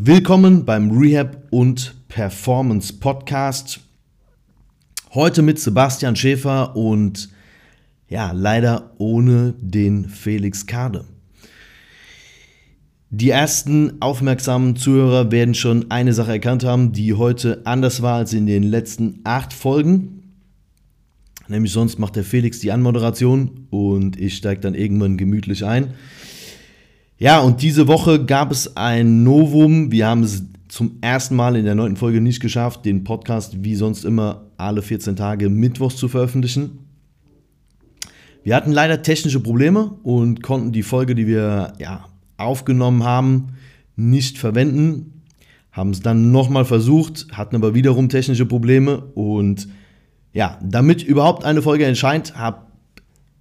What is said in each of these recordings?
Willkommen beim Rehab und Performance Podcast. Heute mit Sebastian Schäfer und ja, leider ohne den Felix Kade. Die ersten aufmerksamen Zuhörer werden schon eine Sache erkannt haben, die heute anders war als in den letzten acht Folgen. Nämlich sonst macht der Felix die Anmoderation und ich steige dann irgendwann gemütlich ein. Ja, und diese Woche gab es ein Novum. Wir haben es zum ersten Mal in der neunten Folge nicht geschafft, den Podcast wie sonst immer alle 14 Tage Mittwochs zu veröffentlichen. Wir hatten leider technische Probleme und konnten die Folge, die wir ja, aufgenommen haben, nicht verwenden. Haben es dann nochmal versucht, hatten aber wiederum technische Probleme und ja, damit überhaupt eine Folge entscheint, habe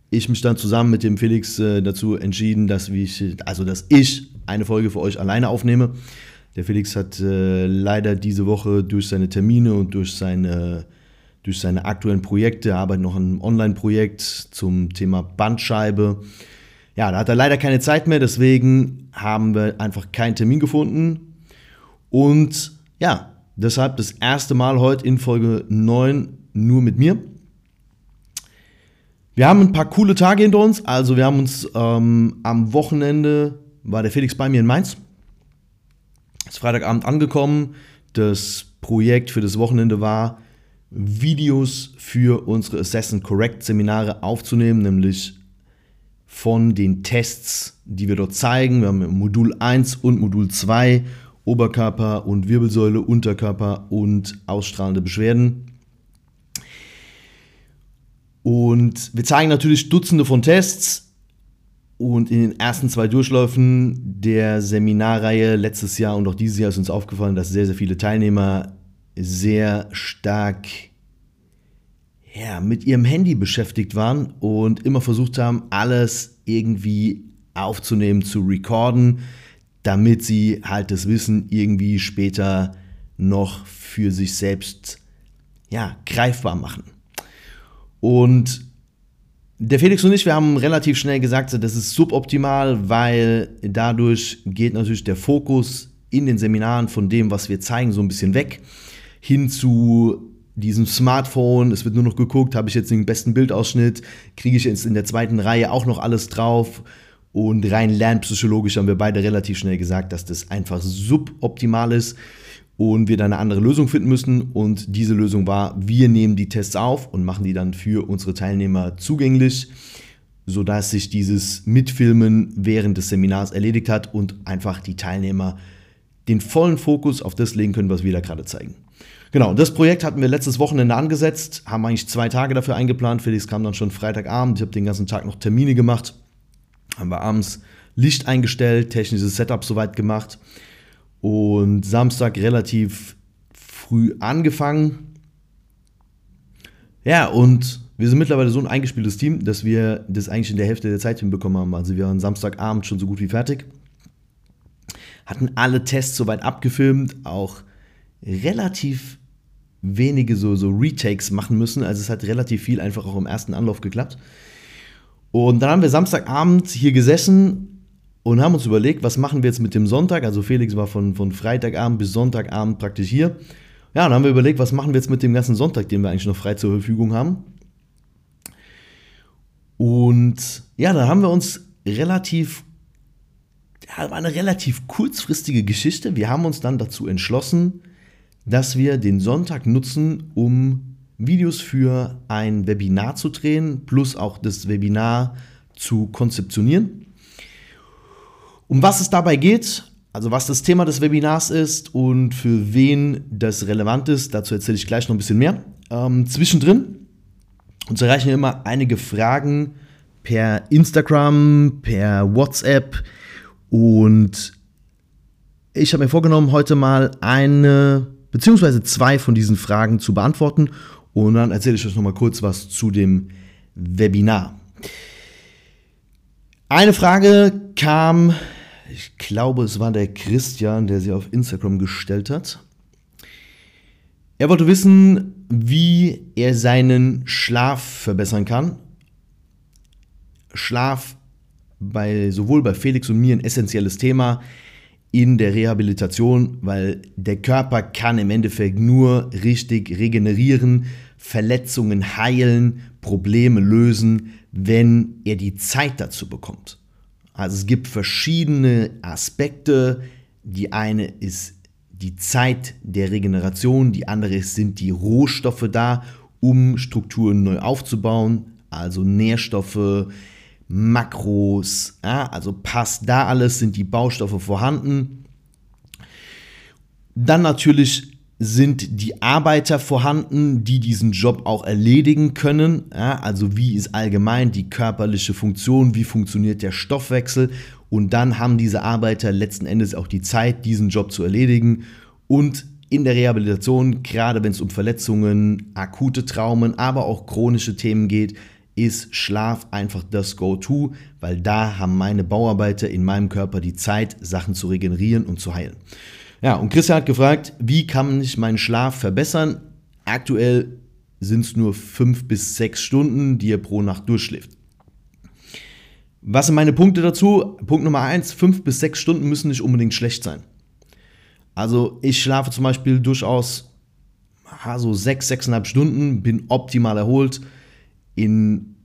ich mich dann zusammen mit dem Felix äh, dazu entschieden, dass ich, also dass ich eine Folge für euch alleine aufnehme. Der Felix hat äh, leider diese Woche durch seine Termine und durch seine, durch seine aktuellen Projekte, er arbeitet noch an einem Online-Projekt zum Thema Bandscheibe. Ja, da hat er leider keine Zeit mehr, deswegen haben wir einfach keinen Termin gefunden. Und ja, deshalb das erste Mal heute in Folge 9 nur mit mir. Wir haben ein paar coole Tage hinter uns. Also wir haben uns ähm, am Wochenende, war der Felix bei mir in Mainz. Ist Freitagabend angekommen. Das Projekt für das Wochenende war, Videos für unsere Assassin Correct Seminare aufzunehmen, nämlich von den Tests, die wir dort zeigen. Wir haben Modul 1 und Modul 2, Oberkörper und Wirbelsäule, Unterkörper und ausstrahlende Beschwerden. Und wir zeigen natürlich Dutzende von Tests. Und in den ersten zwei Durchläufen der Seminarreihe letztes Jahr und auch dieses Jahr ist uns aufgefallen, dass sehr, sehr viele Teilnehmer sehr stark ja, mit ihrem Handy beschäftigt waren und immer versucht haben, alles irgendwie aufzunehmen, zu recorden, damit sie halt das Wissen irgendwie später noch für sich selbst ja, greifbar machen. Und der Felix und ich, wir haben relativ schnell gesagt, das ist suboptimal, weil dadurch geht natürlich der Fokus in den Seminaren von dem, was wir zeigen, so ein bisschen weg, hin zu diesem Smartphone. Es wird nur noch geguckt, habe ich jetzt den besten Bildausschnitt, kriege ich jetzt in der zweiten Reihe auch noch alles drauf. Und rein lernpsychologisch haben wir beide relativ schnell gesagt, dass das einfach suboptimal ist und wir dann eine andere Lösung finden müssen. Und diese Lösung war, wir nehmen die Tests auf und machen die dann für unsere Teilnehmer zugänglich, sodass sich dieses Mitfilmen während des Seminars erledigt hat und einfach die Teilnehmer den vollen Fokus auf das legen können, was wir da gerade zeigen. Genau, das Projekt hatten wir letztes Wochenende angesetzt, haben eigentlich zwei Tage dafür eingeplant. Felix kam dann schon Freitagabend, ich habe den ganzen Tag noch Termine gemacht, haben wir abends Licht eingestellt, technisches Setup soweit gemacht und Samstag relativ früh angefangen. Ja, und wir sind mittlerweile so ein eingespieltes Team, dass wir das eigentlich in der Hälfte der Zeit hinbekommen haben. Also wir waren Samstagabend schon so gut wie fertig. Hatten alle Tests soweit abgefilmt, auch relativ wenige so, so Retakes machen müssen. Also es hat relativ viel einfach auch im ersten Anlauf geklappt. Und dann haben wir Samstagabend hier gesessen und haben uns überlegt, was machen wir jetzt mit dem Sonntag? Also Felix war von, von Freitagabend bis Sonntagabend praktisch hier. Ja, dann haben wir überlegt, was machen wir jetzt mit dem ganzen Sonntag, den wir eigentlich noch frei zur Verfügung haben. Und ja, da haben wir uns relativ, ja, war eine relativ kurzfristige Geschichte. Wir haben uns dann dazu entschlossen, dass wir den Sonntag nutzen, um Videos für ein Webinar zu drehen, plus auch das Webinar zu konzeptionieren. Um was es dabei geht, also was das Thema des Webinars ist und für wen das relevant ist, dazu erzähle ich gleich noch ein bisschen mehr. Ähm, zwischendrin uns erreichen immer einige Fragen per Instagram, per WhatsApp und ich habe mir vorgenommen, heute mal eine beziehungsweise zwei von diesen Fragen zu beantworten und dann erzähle ich euch noch mal kurz was zu dem Webinar. Eine Frage kam ich glaube, es war der Christian, der sie auf Instagram gestellt hat. Er wollte wissen, wie er seinen Schlaf verbessern kann. Schlaf bei sowohl bei Felix und mir ein essentielles Thema. in der Rehabilitation, weil der Körper kann im Endeffekt nur richtig regenerieren, Verletzungen heilen, Probleme lösen, wenn er die Zeit dazu bekommt. Also es gibt verschiedene Aspekte. Die eine ist die Zeit der Regeneration, die andere ist, sind die Rohstoffe da, um Strukturen neu aufzubauen, also Nährstoffe, Makros, ja, also passt da alles, sind die Baustoffe vorhanden. Dann natürlich sind die Arbeiter vorhanden, die diesen Job auch erledigen können. Ja, also wie ist allgemein die körperliche Funktion, wie funktioniert der Stoffwechsel. Und dann haben diese Arbeiter letzten Endes auch die Zeit, diesen Job zu erledigen. Und in der Rehabilitation, gerade wenn es um Verletzungen, akute Traumen, aber auch chronische Themen geht, ist Schlaf einfach das Go-To, weil da haben meine Bauarbeiter in meinem Körper die Zeit, Sachen zu regenerieren und zu heilen. Ja, und Christian hat gefragt, wie kann ich meinen Schlaf verbessern? Aktuell sind es nur fünf bis sechs Stunden, die er pro Nacht durchschläft. Was sind meine Punkte dazu? Punkt Nummer eins: fünf bis sechs Stunden müssen nicht unbedingt schlecht sein. Also ich schlafe zum Beispiel durchaus so sechs, sechseinhalb Stunden, bin optimal erholt. In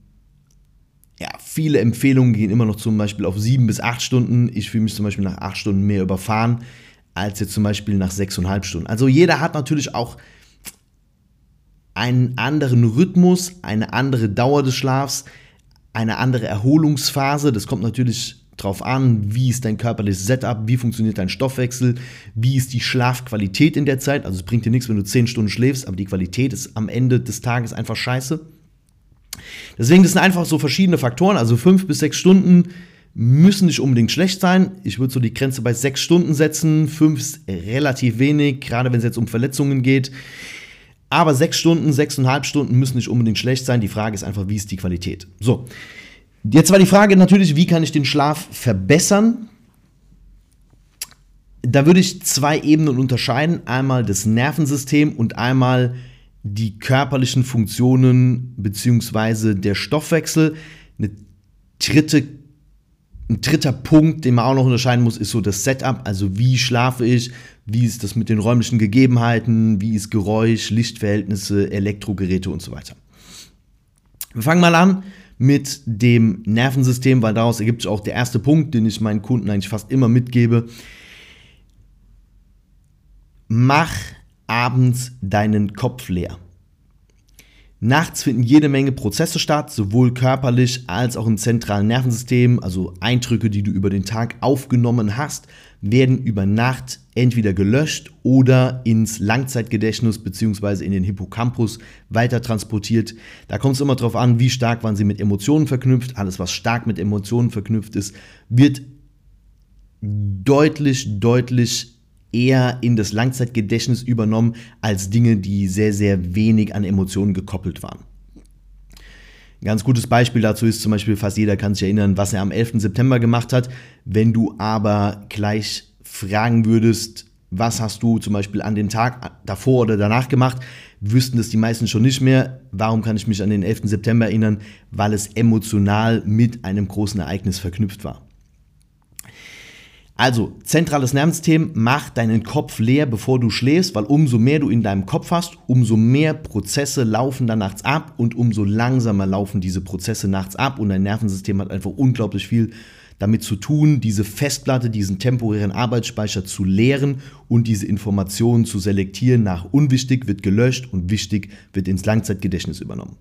ja, viele Empfehlungen gehen immer noch zum Beispiel auf sieben bis acht Stunden. Ich fühle mich zum Beispiel nach acht Stunden mehr überfahren als jetzt zum Beispiel nach sechseinhalb Stunden. Also jeder hat natürlich auch einen anderen Rhythmus, eine andere Dauer des Schlafs, eine andere Erholungsphase. Das kommt natürlich darauf an, wie ist dein körperliches Setup, wie funktioniert dein Stoffwechsel, wie ist die Schlafqualität in der Zeit. Also es bringt dir nichts, wenn du zehn Stunden schläfst, aber die Qualität ist am Ende des Tages einfach scheiße. Deswegen, das sind einfach so verschiedene Faktoren. Also fünf bis sechs Stunden müssen nicht unbedingt schlecht sein. Ich würde so die Grenze bei sechs Stunden setzen. Fünf ist relativ wenig, gerade wenn es jetzt um Verletzungen geht. Aber sechs Stunden, sechseinhalb Stunden müssen nicht unbedingt schlecht sein. Die Frage ist einfach, wie ist die Qualität? So. Jetzt war die Frage natürlich, wie kann ich den Schlaf verbessern? Da würde ich zwei Ebenen unterscheiden. Einmal das Nervensystem und einmal die körperlichen Funktionen bzw. der Stoffwechsel. Eine dritte ein dritter Punkt, den man auch noch unterscheiden muss, ist so das Setup. Also wie schlafe ich, wie ist das mit den räumlichen Gegebenheiten, wie ist Geräusch, Lichtverhältnisse, Elektrogeräte und so weiter. Wir fangen mal an mit dem Nervensystem, weil daraus ergibt sich auch der erste Punkt, den ich meinen Kunden eigentlich fast immer mitgebe. Mach abends deinen Kopf leer. Nachts finden jede Menge Prozesse statt, sowohl körperlich als auch im zentralen Nervensystem. Also Eindrücke, die du über den Tag aufgenommen hast, werden über Nacht entweder gelöscht oder ins Langzeitgedächtnis bzw. in den Hippocampus weiter transportiert. Da kommt es immer darauf an, wie stark waren sie mit Emotionen verknüpft. Alles, was stark mit Emotionen verknüpft ist, wird deutlich, deutlich eher in das Langzeitgedächtnis übernommen als Dinge, die sehr, sehr wenig an Emotionen gekoppelt waren. Ein ganz gutes Beispiel dazu ist zum Beispiel, fast jeder kann sich erinnern, was er am 11. September gemacht hat. Wenn du aber gleich fragen würdest, was hast du zum Beispiel an dem Tag davor oder danach gemacht, wüssten das die meisten schon nicht mehr. Warum kann ich mich an den 11. September erinnern? Weil es emotional mit einem großen Ereignis verknüpft war. Also, zentrales Nervensystem, mach deinen Kopf leer, bevor du schläfst, weil umso mehr du in deinem Kopf hast, umso mehr Prozesse laufen da nachts ab und umso langsamer laufen diese Prozesse nachts ab und dein Nervensystem hat einfach unglaublich viel damit zu tun, diese Festplatte, diesen temporären Arbeitsspeicher zu leeren und diese Informationen zu selektieren. Nach unwichtig wird gelöscht und wichtig wird ins Langzeitgedächtnis übernommen.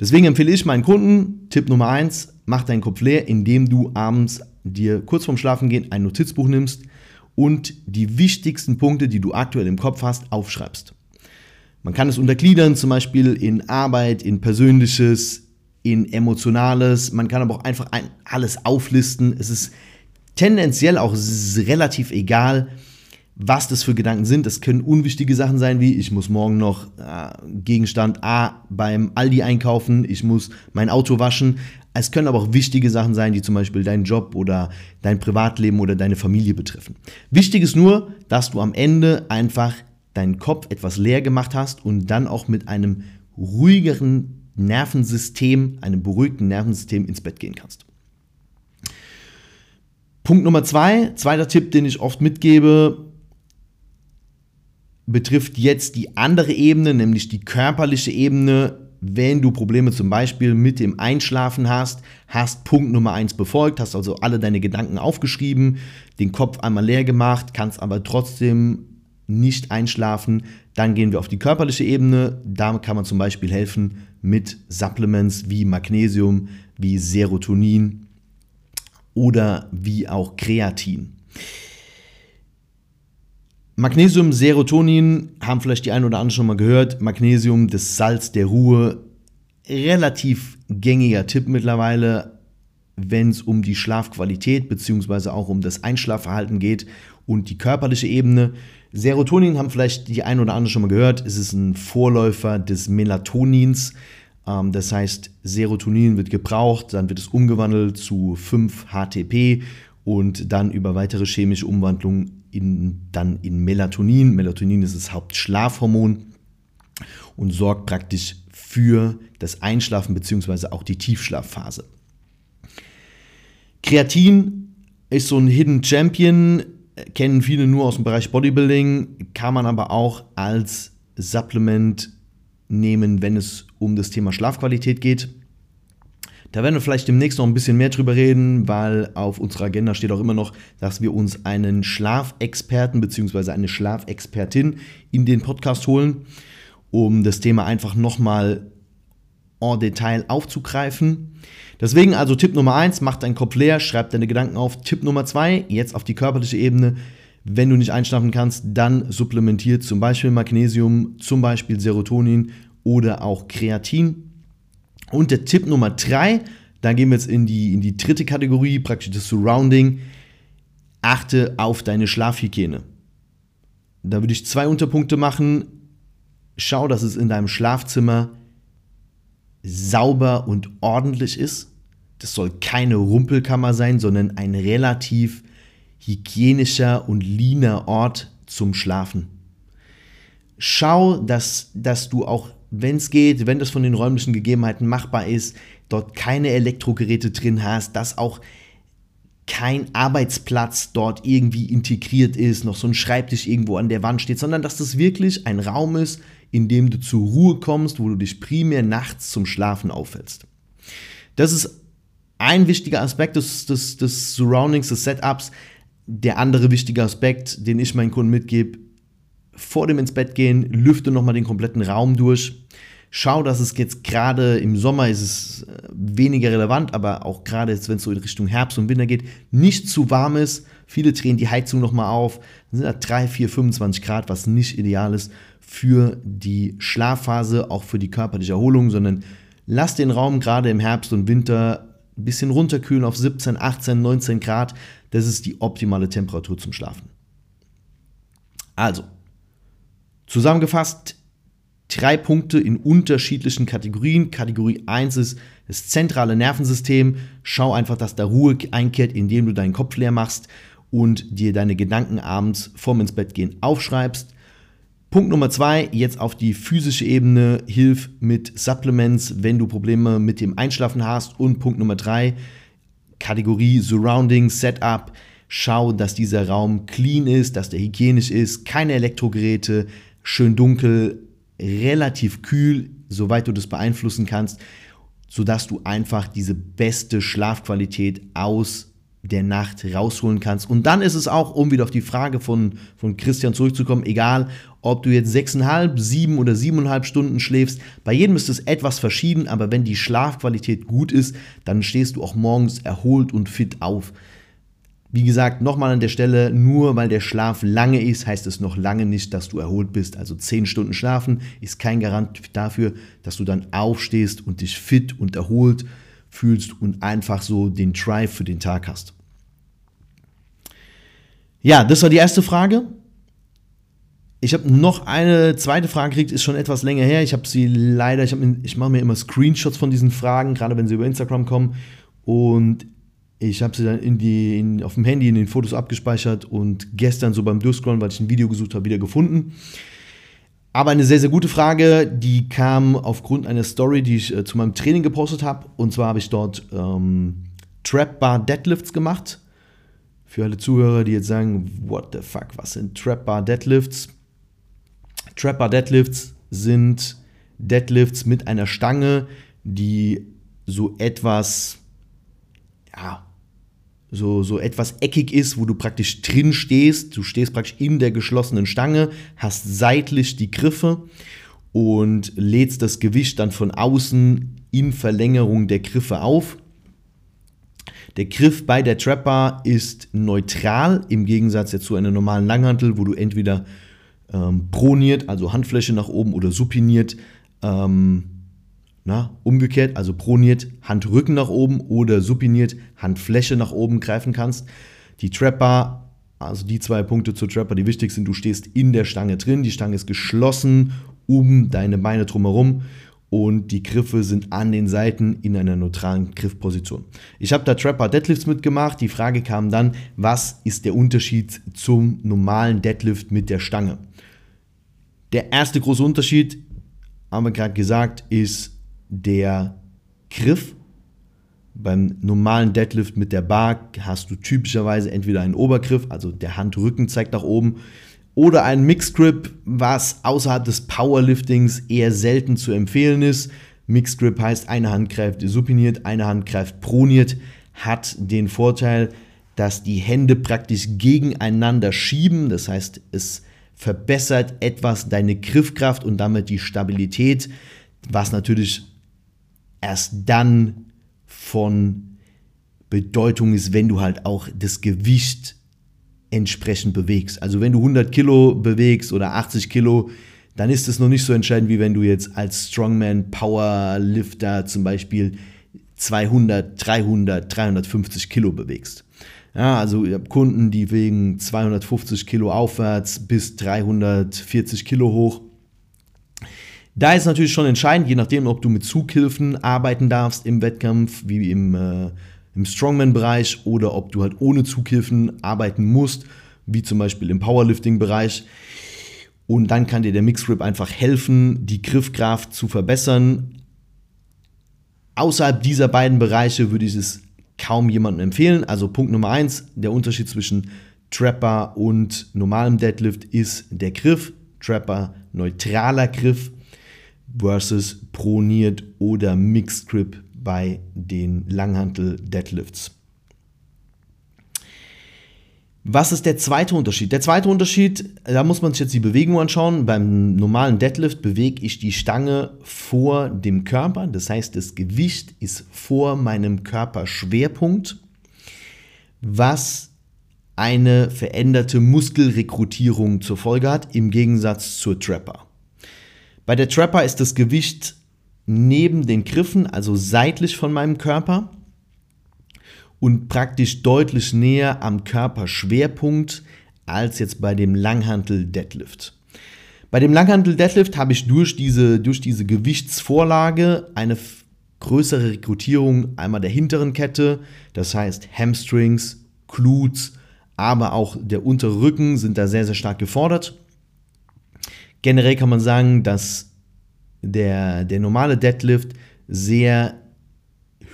Deswegen empfehle ich meinen Kunden, Tipp Nummer eins: mach deinen Kopf leer, indem du abends dir kurz vorm Schlafengehen ein Notizbuch nimmst und die wichtigsten Punkte, die du aktuell im Kopf hast, aufschreibst. Man kann es untergliedern, zum Beispiel in Arbeit, in Persönliches, in Emotionales. Man kann aber auch einfach alles auflisten. Es ist tendenziell auch relativ egal, was das für Gedanken sind. Das können unwichtige Sachen sein, wie ich muss morgen noch äh, Gegenstand A beim Aldi einkaufen, ich muss mein Auto waschen. Es können aber auch wichtige Sachen sein, die zum Beispiel deinen Job oder dein Privatleben oder deine Familie betreffen. Wichtig ist nur, dass du am Ende einfach deinen Kopf etwas leer gemacht hast und dann auch mit einem ruhigeren Nervensystem, einem beruhigten Nervensystem ins Bett gehen kannst. Punkt Nummer zwei, zweiter Tipp, den ich oft mitgebe, betrifft jetzt die andere Ebene, nämlich die körperliche Ebene. Wenn du Probleme zum Beispiel mit dem Einschlafen hast, hast Punkt Nummer eins befolgt, hast also alle deine Gedanken aufgeschrieben, den Kopf einmal leer gemacht, kannst aber trotzdem nicht einschlafen, dann gehen wir auf die körperliche Ebene. Da kann man zum Beispiel helfen mit Supplements wie Magnesium, wie Serotonin oder wie auch Kreatin. Magnesium, Serotonin haben vielleicht die einen oder anderen schon mal gehört. Magnesium, das Salz der Ruhe, relativ gängiger Tipp mittlerweile, wenn es um die Schlafqualität bzw. auch um das Einschlafverhalten geht und die körperliche Ebene. Serotonin haben vielleicht die einen oder anderen schon mal gehört. Es ist ein Vorläufer des Melatonins. Ähm, das heißt, Serotonin wird gebraucht, dann wird es umgewandelt zu 5-HTP und dann über weitere chemische Umwandlung in, dann in Melatonin. Melatonin ist das Hauptschlafhormon und sorgt praktisch für das Einschlafen bzw. auch die Tiefschlafphase. Kreatin ist so ein Hidden Champion, kennen viele nur aus dem Bereich Bodybuilding, kann man aber auch als Supplement nehmen, wenn es um das Thema Schlafqualität geht. Da werden wir vielleicht demnächst noch ein bisschen mehr drüber reden, weil auf unserer Agenda steht auch immer noch, dass wir uns einen Schlafexperten bzw. eine Schlafexpertin in den Podcast holen, um das Thema einfach nochmal en Detail aufzugreifen. Deswegen also Tipp Nummer 1, mach deinen Kopf leer, schreib deine Gedanken auf. Tipp Nummer 2, jetzt auf die körperliche Ebene. Wenn du nicht einschlafen kannst, dann supplementiert zum Beispiel Magnesium, zum Beispiel Serotonin oder auch Kreatin. Und der Tipp Nummer 3, da gehen wir jetzt in die, in die dritte Kategorie, praktisch das Surrounding. Achte auf deine Schlafhygiene. Da würde ich zwei Unterpunkte machen. Schau, dass es in deinem Schlafzimmer sauber und ordentlich ist. Das soll keine Rumpelkammer sein, sondern ein relativ hygienischer und leaner Ort zum Schlafen. Schau, dass, dass du auch, wenn es geht, wenn das von den räumlichen Gegebenheiten machbar ist, dort keine Elektrogeräte drin hast, dass auch kein Arbeitsplatz dort irgendwie integriert ist, noch so ein Schreibtisch irgendwo an der Wand steht, sondern dass das wirklich ein Raum ist, in dem du zur Ruhe kommst, wo du dich primär nachts zum Schlafen aufhältst. Das ist ein wichtiger Aspekt des, des, des Surroundings, des Setups. Der andere wichtige Aspekt, den ich meinen Kunden mitgebe, vor dem ins Bett gehen, lüfte nochmal den kompletten Raum durch. Schau, dass es jetzt gerade im Sommer ist es äh, weniger relevant, aber auch gerade jetzt, wenn es so in Richtung Herbst und Winter geht, nicht zu warm ist. Viele drehen die Heizung nochmal auf. Dann sind da 3, 4, 25 Grad, was nicht ideal ist für die Schlafphase, auch für die körperliche Erholung, sondern lass den Raum gerade im Herbst und Winter ein bisschen runterkühlen auf 17, 18, 19 Grad. Das ist die optimale Temperatur zum Schlafen. Also, zusammengefasst, drei Punkte in unterschiedlichen Kategorien. Kategorie 1 ist das zentrale Nervensystem. Schau einfach, dass da Ruhe einkehrt, indem du deinen Kopf leer machst und dir deine Gedanken abends vorm ins Bett gehen aufschreibst. Punkt Nummer zwei, jetzt auf die physische Ebene, hilf mit Supplements, wenn du Probleme mit dem Einschlafen hast. Und Punkt Nummer drei, Kategorie Surrounding, Setup. Schau, dass dieser Raum clean ist, dass der hygienisch ist, keine Elektrogeräte, schön dunkel, relativ kühl, soweit du das beeinflussen kannst, sodass du einfach diese beste Schlafqualität aus der Nacht rausholen kannst. Und dann ist es auch, um wieder auf die Frage von, von Christian zurückzukommen, egal ob du jetzt sechseinhalb, sieben oder siebeneinhalb Stunden schläfst. Bei jedem ist es etwas verschieden, aber wenn die Schlafqualität gut ist, dann stehst du auch morgens erholt und fit auf. Wie gesagt, nochmal an der Stelle, nur weil der Schlaf lange ist, heißt es noch lange nicht, dass du erholt bist. Also zehn Stunden schlafen ist kein Garant dafür, dass du dann aufstehst und dich fit und erholt fühlst und einfach so den Drive für den Tag hast. Ja, das war die erste Frage. Ich habe noch eine zweite Frage gekriegt, ist schon etwas länger her. Ich habe sie leider, ich, ich mache mir immer Screenshots von diesen Fragen, gerade wenn sie über Instagram kommen. Und ich habe sie dann in die, in, auf dem Handy in den Fotos abgespeichert und gestern so beim Durchscrollen, weil ich ein Video gesucht habe, wieder gefunden. Aber eine sehr, sehr gute Frage, die kam aufgrund einer Story, die ich äh, zu meinem Training gepostet habe. Und zwar habe ich dort ähm, Trap Bar Deadlifts gemacht Für alle Zuhörer, die jetzt sagen, what the fuck, was sind Trap Bar Deadlifts? Trap Bar Deadlifts sind Deadlifts mit einer Stange, die so etwas, ja, so, so etwas eckig ist, wo du praktisch drin stehst. Du stehst praktisch in der geschlossenen Stange, hast seitlich die Griffe und lädst das Gewicht dann von außen in Verlängerung der Griffe auf. Der Griff bei der Trapper ist neutral im Gegensatz zu einer normalen Langhantel, wo du entweder ähm, proniert, also Handfläche nach oben oder supiniert, ähm, na, umgekehrt, also proniert, Handrücken nach oben oder supiniert, Handfläche nach oben greifen kannst. Die Trapper, also die zwei Punkte zur Trapper, die wichtig sind, du stehst in der Stange drin, die Stange ist geschlossen um deine Beine drumherum und die Griffe sind an den Seiten in einer neutralen Griffposition. Ich habe da Trapper Deadlifts mitgemacht. Die Frage kam dann, was ist der Unterschied zum normalen Deadlift mit der Stange? Der erste große Unterschied, haben wir gerade gesagt, ist der Griff. Beim normalen Deadlift mit der Bar hast du typischerweise entweder einen Obergriff, also der Handrücken zeigt nach oben, oder ein Mixed Grip, was außerhalb des Powerliftings eher selten zu empfehlen ist. Mixed Grip heißt, eine Hand greift supiniert, eine Hand greift proniert, hat den Vorteil, dass die Hände praktisch gegeneinander schieben. Das heißt, es verbessert etwas deine Griffkraft und damit die Stabilität, was natürlich erst dann von Bedeutung ist, wenn du halt auch das Gewicht entsprechend bewegst. Also wenn du 100 Kilo bewegst oder 80 Kilo, dann ist es noch nicht so entscheidend, wie wenn du jetzt als Strongman Powerlifter zum Beispiel 200, 300, 350 Kilo bewegst. Ja, also ich habe Kunden, die wegen 250 Kilo aufwärts bis 340 Kilo hoch. Da ist natürlich schon entscheidend, je nachdem, ob du mit Zughilfen arbeiten darfst im Wettkampf, wie im äh, im Strongman-Bereich oder ob du halt ohne Zughilfen arbeiten musst, wie zum Beispiel im Powerlifting-Bereich. Und dann kann dir der Mixgrip einfach helfen, die Griffkraft zu verbessern. Außerhalb dieser beiden Bereiche würde ich es kaum jemandem empfehlen. Also Punkt Nummer eins: der Unterschied zwischen Trapper und normalem Deadlift ist der Griff. Trapper neutraler Griff versus proniert oder Mixed Grip bei den Langhantel-Deadlifts. Was ist der zweite Unterschied? Der zweite Unterschied, da muss man sich jetzt die Bewegung anschauen. Beim normalen Deadlift bewege ich die Stange vor dem Körper. Das heißt, das Gewicht ist vor meinem Körperschwerpunkt, was eine veränderte Muskelrekrutierung zur Folge hat, im Gegensatz zur Trapper. Bei der Trapper ist das Gewicht neben den Griffen, also seitlich von meinem Körper und praktisch deutlich näher am Körperschwerpunkt als jetzt bei dem Langhantel Deadlift. Bei dem Langhantel Deadlift habe ich durch diese, durch diese Gewichtsvorlage eine größere Rekrutierung einmal der hinteren Kette, das heißt Hamstrings, Glutes, aber auch der untere Rücken sind da sehr, sehr stark gefordert. Generell kann man sagen, dass der, der normale Deadlift sehr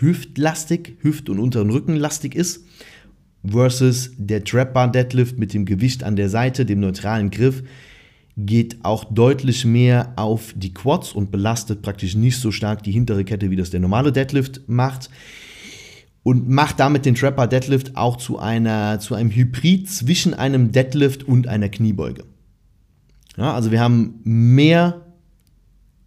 hüftlastig, Hüft- und unteren Rücken lastig ist, versus der Trap Bar Deadlift mit dem Gewicht an der Seite, dem neutralen Griff, geht auch deutlich mehr auf die Quads und belastet praktisch nicht so stark die hintere Kette, wie das der normale Deadlift macht. Und macht damit den Trapper Deadlift auch zu, einer, zu einem Hybrid zwischen einem Deadlift und einer Kniebeuge. Ja, also wir haben mehr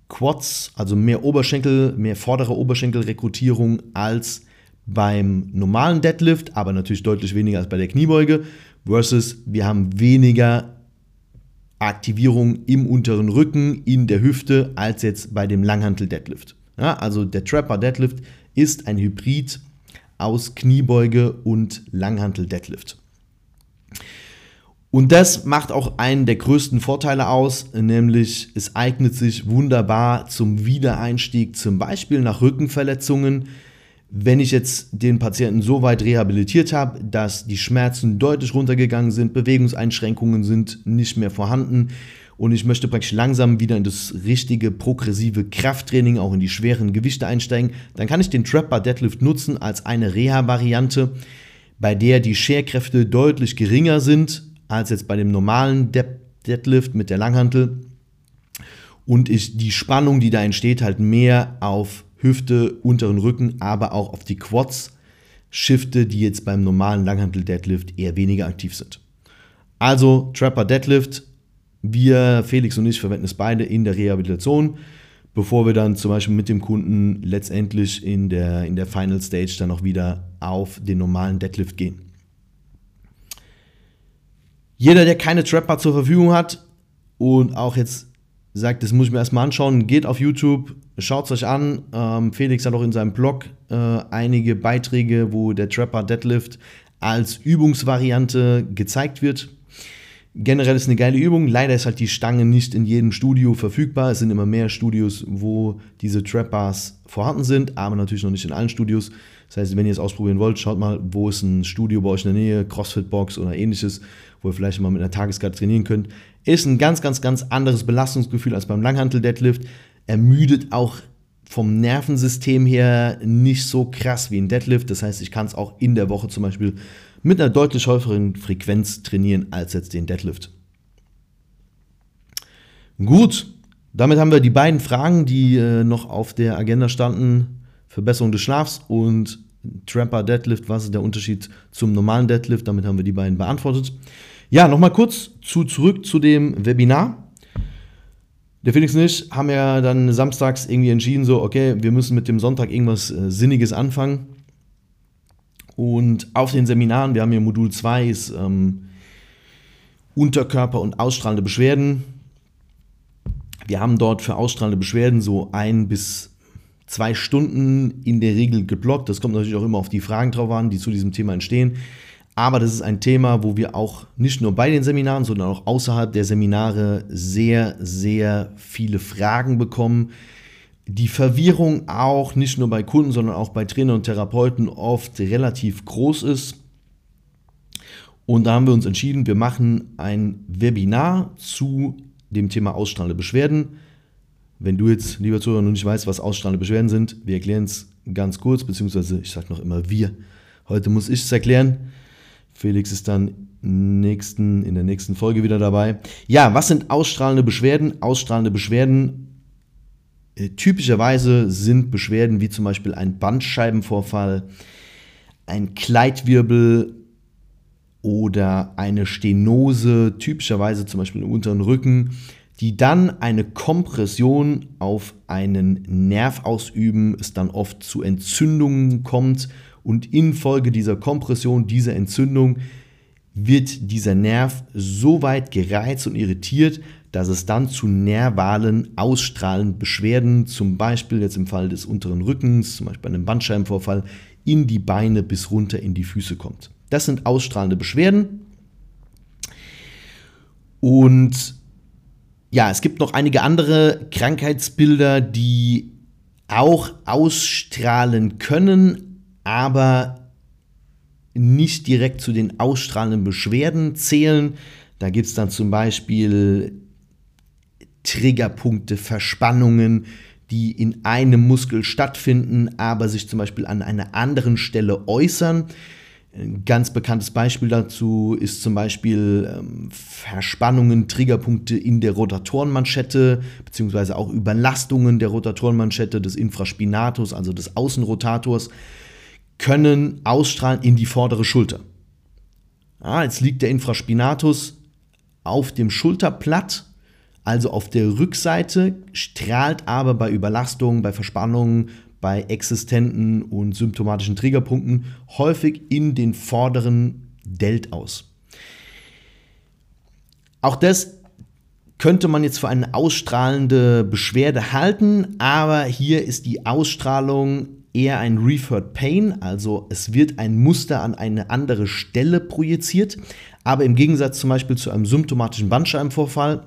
Quads, also mehr Oberschenkel, mehr vordere Oberschenkelrekrutierung als beim normalen Deadlift, aber natürlich deutlich weniger als bei der Kniebeuge, versus wir haben weniger Aktivierung im unteren Rücken, in der Hüfte, als jetzt bei dem Langhantel Deadlift. Ja, also der Trapper Deadlift ist ein Hybrid aus Kniebeuge und Langhantel Deadlift. Und das macht auch einen der größten Vorteile aus, nämlich es eignet sich wunderbar zum Wiedereinstieg, zum Beispiel nach Rückenverletzungen. Wenn ich jetzt den Patienten so weit rehabilitiert habe, dass die Schmerzen deutlich runtergegangen sind, Bewegungseinschränkungen sind nicht mehr vorhanden und ich möchte praktisch langsam wieder in das richtige progressive Krafttraining, auch in die schweren Gewichte einsteigen, dann kann ich den Trapper Deadlift nutzen als eine Reha-Variante bei der die Scherkräfte deutlich geringer sind als jetzt bei dem normalen Deadlift mit der Langhantel und ich die Spannung, die da entsteht, halt mehr auf Hüfte, unteren Rücken, aber auch auf die Quads shifte, die jetzt beim normalen Langhantel Deadlift eher weniger aktiv sind. Also Trapper Deadlift, wir, Felix und ich, verwenden es beide in der Rehabilitation, bevor wir dann zum Beispiel mit dem Kunden letztendlich in der, in der Final Stage dann auch wieder auf den normalen Deadlift gehen. Jeder, der keine Trapper zur Verfügung hat und auch jetzt sagt, das muss ich mir erstmal anschauen, geht auf YouTube, schaut es euch an. Ähm, Felix hat auch in seinem Blog äh, einige Beiträge, wo der Trapper Deadlift als Übungsvariante gezeigt wird. Generell ist eine geile Übung. Leider ist halt die Stange nicht in jedem Studio verfügbar. Es sind immer mehr Studios, wo diese Trap Bars vorhanden sind, aber natürlich noch nicht in allen Studios. Das heißt, wenn ihr es ausprobieren wollt, schaut mal, wo ist ein Studio bei euch in der Nähe, CrossFit Box oder ähnliches, wo ihr vielleicht mal mit einer Tageskarte trainieren könnt. Ist ein ganz, ganz, ganz anderes Belastungsgefühl als beim Langhantel Deadlift. Ermüdet auch vom Nervensystem her nicht so krass wie ein Deadlift. Das heißt, ich kann es auch in der Woche zum Beispiel mit einer deutlich häufigeren Frequenz trainieren als jetzt den Deadlift. Gut, damit haben wir die beiden Fragen, die äh, noch auf der Agenda standen. Verbesserung des Schlafs und Tramper Deadlift. Was ist der Unterschied zum normalen Deadlift? Damit haben wir die beiden beantwortet. Ja, nochmal kurz zu, zurück zu dem Webinar. Der Felix und ich haben ja dann samstags irgendwie entschieden, so, okay, wir müssen mit dem Sonntag irgendwas äh, Sinniges anfangen. Und auf den Seminaren, wir haben hier Modul 2, ist ähm, Unterkörper und ausstrahlende Beschwerden. Wir haben dort für ausstrahlende Beschwerden so ein bis zwei Stunden in der Regel geblockt. Das kommt natürlich auch immer auf die Fragen drauf an, die zu diesem Thema entstehen. Aber das ist ein Thema, wo wir auch nicht nur bei den Seminaren, sondern auch außerhalb der Seminare sehr, sehr viele Fragen bekommen, die Verwirrung auch nicht nur bei Kunden, sondern auch bei Trainern und Therapeuten oft relativ groß ist. Und da haben wir uns entschieden, wir machen ein Webinar zu dem Thema ausstrahlende Beschwerden. Wenn du jetzt, lieber Zuhörer, noch nicht weißt, was ausstrahlende Beschwerden sind, wir erklären es ganz kurz, beziehungsweise ich sage noch immer wir. Heute muss ich es erklären. Felix ist dann nächsten, in der nächsten Folge wieder dabei. Ja, was sind ausstrahlende Beschwerden? Ausstrahlende Beschwerden äh, typischerweise sind Beschwerden wie zum Beispiel ein Bandscheibenvorfall, ein Kleidwirbel oder eine Stenose, typischerweise zum Beispiel im unteren Rücken, die dann eine Kompression auf einen Nerv ausüben, es dann oft zu Entzündungen kommt und infolge dieser Kompression, dieser Entzündung wird dieser Nerv so weit gereizt und irritiert, dass es dann zu nervalen, ausstrahlenden Beschwerden, zum Beispiel jetzt im Fall des unteren Rückens, zum Beispiel bei einem Bandscheibenvorfall, in die Beine bis runter in die Füße kommt. Das sind ausstrahlende Beschwerden. Und ja, es gibt noch einige andere Krankheitsbilder, die auch ausstrahlen können, aber nicht direkt zu den ausstrahlenden Beschwerden zählen. Da gibt es dann zum Beispiel Triggerpunkte, Verspannungen, die in einem Muskel stattfinden, aber sich zum Beispiel an einer anderen Stelle äußern. Ein ganz bekanntes Beispiel dazu ist zum Beispiel ähm, Verspannungen, Triggerpunkte in der Rotatorenmanschette, beziehungsweise auch Überlastungen der Rotatorenmanschette des Infraspinatus, also des Außenrotators, können ausstrahlen in die vordere Schulter. Ah, jetzt liegt der Infraspinatus auf dem Schulterblatt also auf der Rückseite, strahlt aber bei Überlastungen, bei Verspannungen, bei existenten und symptomatischen Triggerpunkten häufig in den vorderen Delt aus. Auch das könnte man jetzt für eine ausstrahlende Beschwerde halten, aber hier ist die Ausstrahlung eher ein Referred Pain, also es wird ein Muster an eine andere Stelle projiziert, aber im Gegensatz zum Beispiel zu einem symptomatischen Bandscheibenvorfall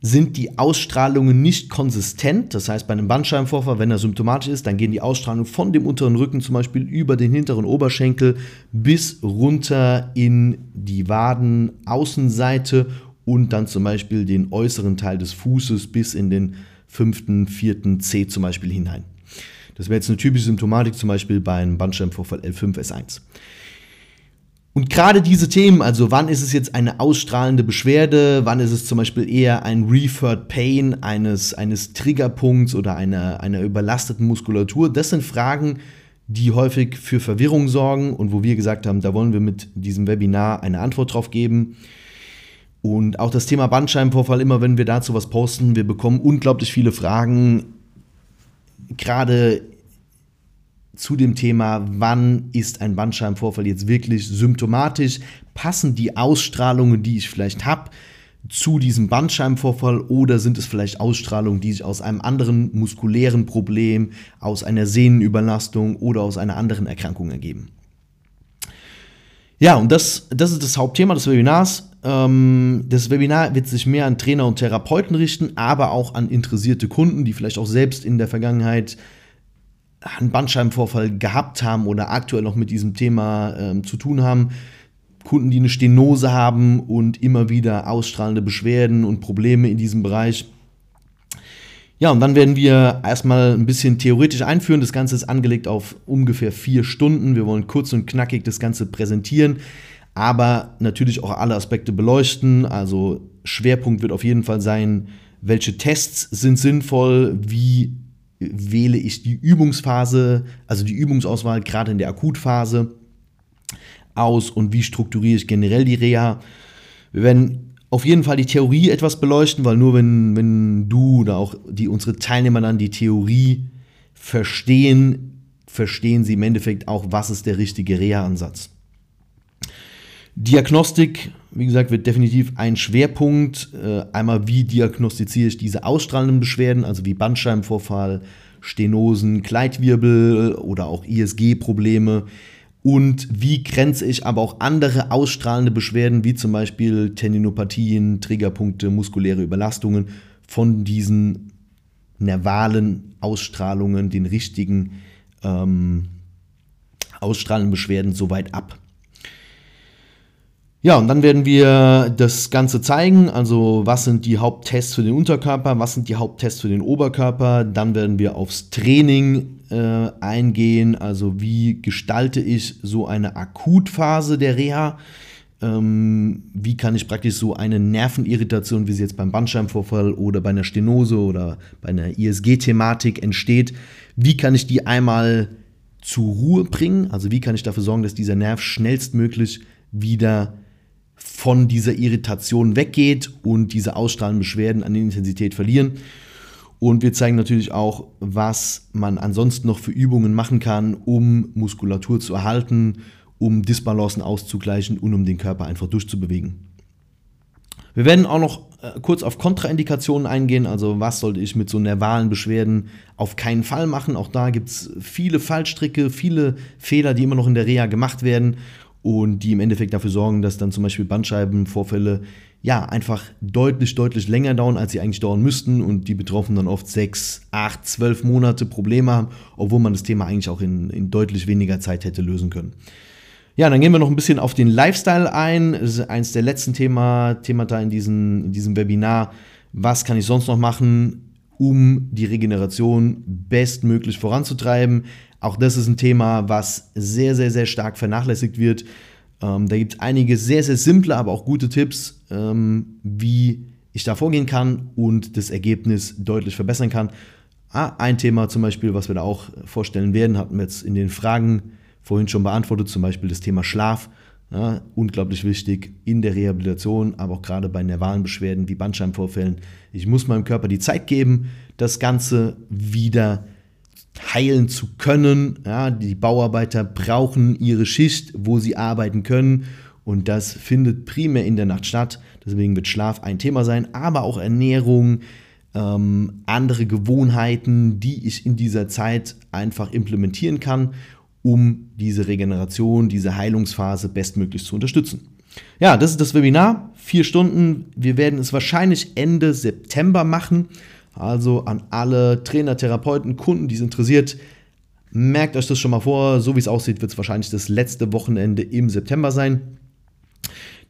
sind die Ausstrahlungen nicht konsistent. Das heißt, bei einem Bandscheibenvorfall, wenn er symptomatisch ist, dann gehen die Ausstrahlungen von dem unteren Rücken zum Beispiel über den hinteren Oberschenkel bis runter in die Wadenaußenseite und dann zum Beispiel den äußeren Teil des Fußes bis in den fünften, vierten C zum Beispiel hinein. Das wäre jetzt eine typische Symptomatik, zum Beispiel beim Bandscheibenvorfall L5, S1. Und gerade diese Themen, also wann ist es jetzt eine ausstrahlende Beschwerde, wann ist es zum Beispiel eher ein Referred Pain eines, eines Triggerpunkts oder einer, einer überlasteten Muskulatur, das sind Fragen, die häufig für Verwirrung sorgen und wo wir gesagt haben, da wollen wir mit diesem Webinar eine Antwort drauf geben. Und auch das Thema Bandscheibenvorfall, immer wenn wir dazu was posten, wir bekommen unglaublich viele Fragen, gerade zu dem Thema, wann ist ein Bandscheibenvorfall jetzt wirklich symptomatisch, passen die Ausstrahlungen, die ich vielleicht habe, zu diesem Bandscheibenvorfall oder sind es vielleicht Ausstrahlungen, die sich aus einem anderen muskulären Problem, aus einer Sehnenüberlastung oder aus einer anderen Erkrankung ergeben. Ja, und das, das ist das Hauptthema des Webinars. Ähm, das Webinar wird sich mehr an Trainer und Therapeuten richten, aber auch an interessierte Kunden, die vielleicht auch selbst in der Vergangenheit einen Bandscheibenvorfall gehabt haben oder aktuell noch mit diesem Thema ähm, zu tun haben. Kunden, die eine Stenose haben und immer wieder ausstrahlende Beschwerden und Probleme in diesem Bereich. Ja, und dann werden wir erstmal ein bisschen theoretisch einführen. Das Ganze ist angelegt auf ungefähr vier Stunden. Wir wollen kurz und knackig das Ganze präsentieren, aber natürlich auch alle Aspekte beleuchten. Also Schwerpunkt wird auf jeden Fall sein, welche Tests sind sinnvoll, wie wähle ich die Übungsphase, also die Übungsauswahl gerade in der Akutphase aus und wie strukturiere ich generell die Reha. Wir werden auf jeden Fall die Theorie etwas beleuchten, weil nur wenn, wenn du oder auch die, unsere Teilnehmer dann die Theorie verstehen, verstehen sie im Endeffekt auch, was ist der richtige Reha-Ansatz. Diagnostik, wie gesagt, wird definitiv ein Schwerpunkt. Äh, einmal, wie diagnostiziere ich diese ausstrahlenden Beschwerden, also wie Bandscheibenvorfall, Stenosen, Kleidwirbel oder auch ISG-Probleme und wie grenze ich aber auch andere ausstrahlende Beschwerden, wie zum Beispiel Tendinopathien, Triggerpunkte, muskuläre Überlastungen von diesen nervalen Ausstrahlungen, den richtigen ähm, ausstrahlenden Beschwerden so weit ab. Ja, und dann werden wir das Ganze zeigen, also was sind die Haupttests für den Unterkörper, was sind die Haupttests für den Oberkörper, dann werden wir aufs Training äh, eingehen, also wie gestalte ich so eine Akutphase der Reha, ähm, wie kann ich praktisch so eine Nervenirritation, wie sie jetzt beim Bandscheibenvorfall oder bei einer Stenose oder bei einer ISG-Thematik entsteht, wie kann ich die einmal zur Ruhe bringen, also wie kann ich dafür sorgen, dass dieser Nerv schnellstmöglich wieder von dieser Irritation weggeht und diese ausstrahlenden Beschwerden an Intensität verlieren. Und wir zeigen natürlich auch, was man ansonsten noch für Übungen machen kann, um Muskulatur zu erhalten, um Disbalancen auszugleichen und um den Körper einfach durchzubewegen. Wir werden auch noch äh, kurz auf Kontraindikationen eingehen, also was sollte ich mit so nervalen Beschwerden auf keinen Fall machen. Auch da gibt es viele Fallstricke, viele Fehler, die immer noch in der Reha gemacht werden und die im Endeffekt dafür sorgen, dass dann zum Beispiel Bandscheibenvorfälle ja einfach deutlich, deutlich länger dauern, als sie eigentlich dauern müssten und die Betroffenen dann oft sechs, acht, zwölf Monate Probleme haben, obwohl man das Thema eigentlich auch in, in deutlich weniger Zeit hätte lösen können. Ja, dann gehen wir noch ein bisschen auf den Lifestyle ein. Das ist eines der letzten Thema, Themata in, diesen, in diesem Webinar. Was kann ich sonst noch machen, um die Regeneration bestmöglich voranzutreiben? Auch das ist ein Thema, was sehr, sehr, sehr stark vernachlässigt wird. Ähm, da gibt es einige sehr, sehr simple, aber auch gute Tipps, ähm, wie ich da vorgehen kann und das Ergebnis deutlich verbessern kann. Ah, ein Thema zum Beispiel, was wir da auch vorstellen werden, hatten wir jetzt in den Fragen vorhin schon beantwortet, zum Beispiel das Thema Schlaf. Ja, unglaublich wichtig in der Rehabilitation, aber auch gerade bei nervalen Beschwerden wie Bandscheibenvorfällen. Ich muss meinem Körper die Zeit geben, das Ganze wieder zu heilen zu können. Ja, die Bauarbeiter brauchen ihre Schicht, wo sie arbeiten können. Und das findet primär in der Nacht statt. Deswegen wird Schlaf ein Thema sein, aber auch Ernährung, ähm, andere Gewohnheiten, die ich in dieser Zeit einfach implementieren kann, um diese Regeneration, diese Heilungsphase bestmöglich zu unterstützen. Ja, das ist das Webinar. Vier Stunden. Wir werden es wahrscheinlich Ende September machen. Also an alle Trainer, Therapeuten, Kunden, die es interessiert, merkt euch das schon mal vor. So wie es aussieht, wird es wahrscheinlich das letzte Wochenende im September sein.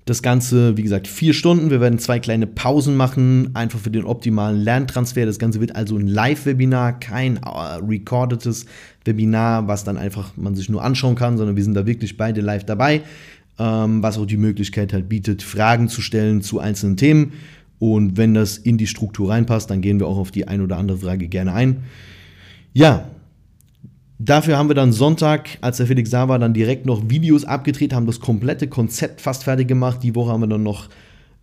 Das Ganze, wie gesagt, vier Stunden. Wir werden zwei kleine Pausen machen, einfach für den optimalen Lerntransfer. Das Ganze wird also ein Live-Webinar, kein äh, recordetes Webinar, was dann einfach man sich nur anschauen kann, sondern wir sind da wirklich beide live dabei, ähm, was auch die Möglichkeit halt bietet, Fragen zu stellen zu einzelnen Themen. Und wenn das in die Struktur reinpasst, dann gehen wir auch auf die ein oder andere Frage gerne ein. Ja, Dafür haben wir dann Sonntag, als der Felix da war, dann direkt noch Videos abgedreht, haben das komplette Konzept fast fertig gemacht. Die Woche haben wir dann noch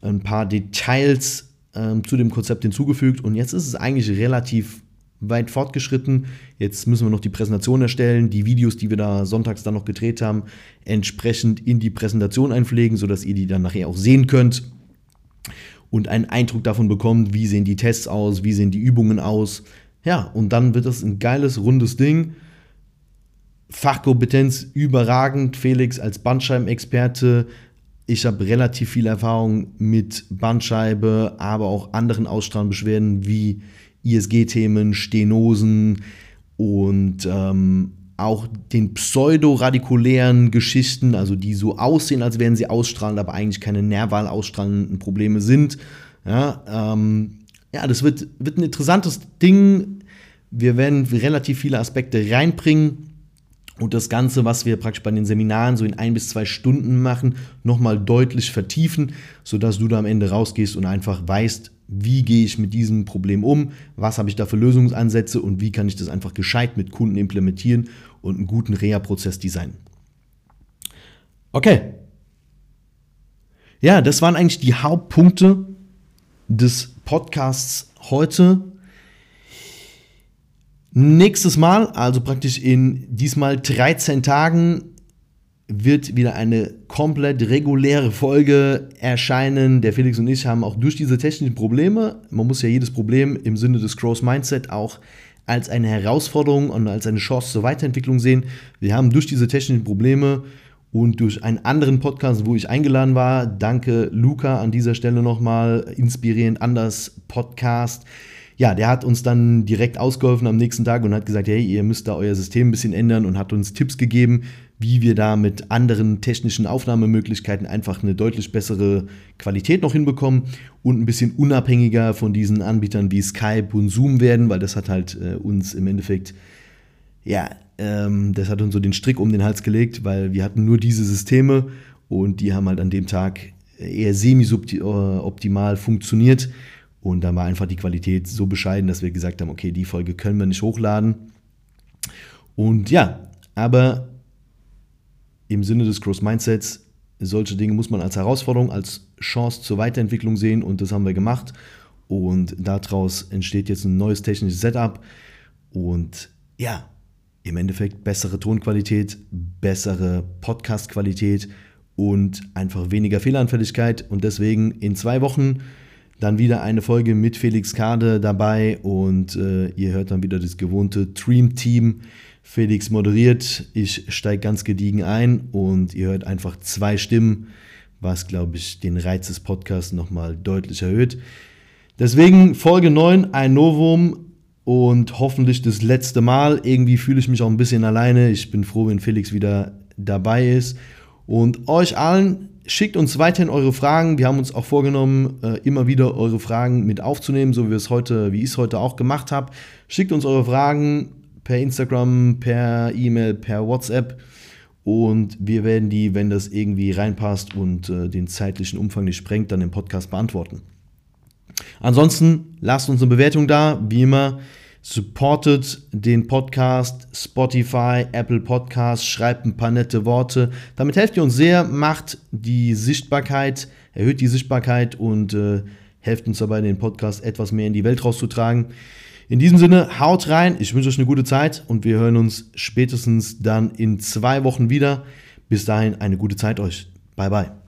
ein paar Details ähm, zu dem Konzept hinzugefügt und jetzt ist es eigentlich relativ weit fortgeschritten. Jetzt müssen wir noch die Präsentation erstellen, die Videos, die wir da sonntags dann noch gedreht haben, entsprechend in die Präsentation einpflegen, sodass ihr die dann nachher auch sehen könnt und einen Eindruck davon bekommt, wie sehen die Tests aus, wie sehen die Übungen aus. Ja, und dann wird das ein geiles, rundes Ding Fachkompetenz überragend. Felix als Bandscheibenexperte. Ich habe relativ viel Erfahrung mit Bandscheibe, aber auch anderen Ausstrahlbeschwerden wie ISG-Themen, Stenosen und ähm, auch den pseudoradikulären Geschichten, also die so aussehen, als wären sie ausstrahlend, aber eigentlich keine nerval ausstrahlenden Probleme sind. Ja, ähm, ja das wird, wird ein interessantes Ding. Wir werden relativ viele Aspekte reinbringen und das Ganze, was wir praktisch bei den Seminaren so in ein bis zwei Stunden machen, nochmal deutlich vertiefen, sodass du da am Ende rausgehst und einfach weißt, wie gehe ich mit diesem Problem um, was habe ich da für Lösungsansätze und wie kann ich das einfach gescheit mit Kunden implementieren und einen guten Reha-Prozess designen. Okay. Ja, das waren eigentlich die Hauptpunkte des Podcasts heute. Nächstes Mal, also praktisch in diesmal 13 Tagen, wird wieder eine komplett reguläre Folge erscheinen. Der Felix und ich haben auch durch diese technischen Probleme, man muss ja jedes Problem im Sinne des Growth Mindset auch als eine Herausforderung und als eine Chance zur Weiterentwicklung sehen. Wir haben durch diese technischen Probleme und durch einen anderen Podcast, wo ich eingeladen war, danke Luca an dieser Stelle nochmal, inspirierend anders Podcast, ja, der hat uns dann direkt ausgeholfen am nächsten Tag und hat gesagt, hey, ihr müsst da euer System ein bisschen ändern und hat uns Tipps gegeben, wie wir da mit anderen technischen Aufnahmemöglichkeiten einfach eine deutlich bessere Qualität noch hinbekommen und ein bisschen unabhängiger von diesen Anbietern wie Skype und Zoom werden, weil das hat halt äh, uns im Endeffekt, ja, ähm, das hat uns so den Strick um den Hals gelegt, weil wir hatten nur diese Systeme und die haben halt an dem Tag eher semi-optimal äh, funktioniert. Und dann war einfach die Qualität so bescheiden, dass wir gesagt haben, okay, die Folge können wir nicht hochladen. Und ja, aber im Sinne des Cross Mindsets, solche Dinge muss man als Herausforderung, als Chance zur Weiterentwicklung sehen und das haben wir gemacht. Und daraus entsteht jetzt ein neues technisches Setup und ja, im Endeffekt bessere Tonqualität, bessere Podcast-Qualität und einfach weniger Fehleranfälligkeit. Und deswegen in zwei Wochen dann wieder eine Folge mit Felix Kade dabei und äh, ihr hört dann wieder das gewohnte Dream-Team. Felix moderiert, ich steige ganz gediegen ein und ihr hört einfach zwei Stimmen, was, glaube ich, den Reiz des Podcasts nochmal deutlich erhöht. Deswegen Folge 9, ein Novum und hoffentlich das letzte Mal. Irgendwie fühle ich mich auch ein bisschen alleine. Ich bin froh, wenn Felix wieder dabei ist. Und euch allen schickt uns weiterhin eure Fragen. Wir haben uns auch vorgenommen, äh, immer wieder eure Fragen mit aufzunehmen, so wie es heute, wie ich es heute auch gemacht habe. Schickt uns eure Fragen per Instagram, per E-Mail, per WhatsApp. Und wir werden die, wenn das irgendwie reinpasst und äh, den zeitlichen Umfang nicht sprengt, dann im Podcast beantworten. Ansonsten lasst uns eine Bewertung da, wie immer. Supportet den Podcast, Spotify, Apple Podcasts, schreibt ein paar nette Worte. Damit helft ihr uns sehr, macht die Sichtbarkeit, erhöht die Sichtbarkeit und äh, helft uns dabei, den Podcast etwas mehr in die Welt rauszutragen. In diesem Sinne, haut rein, ich wünsche euch eine gute Zeit und wir hören uns spätestens dann in zwei Wochen wieder. Bis dahin eine gute Zeit euch. Bye bye.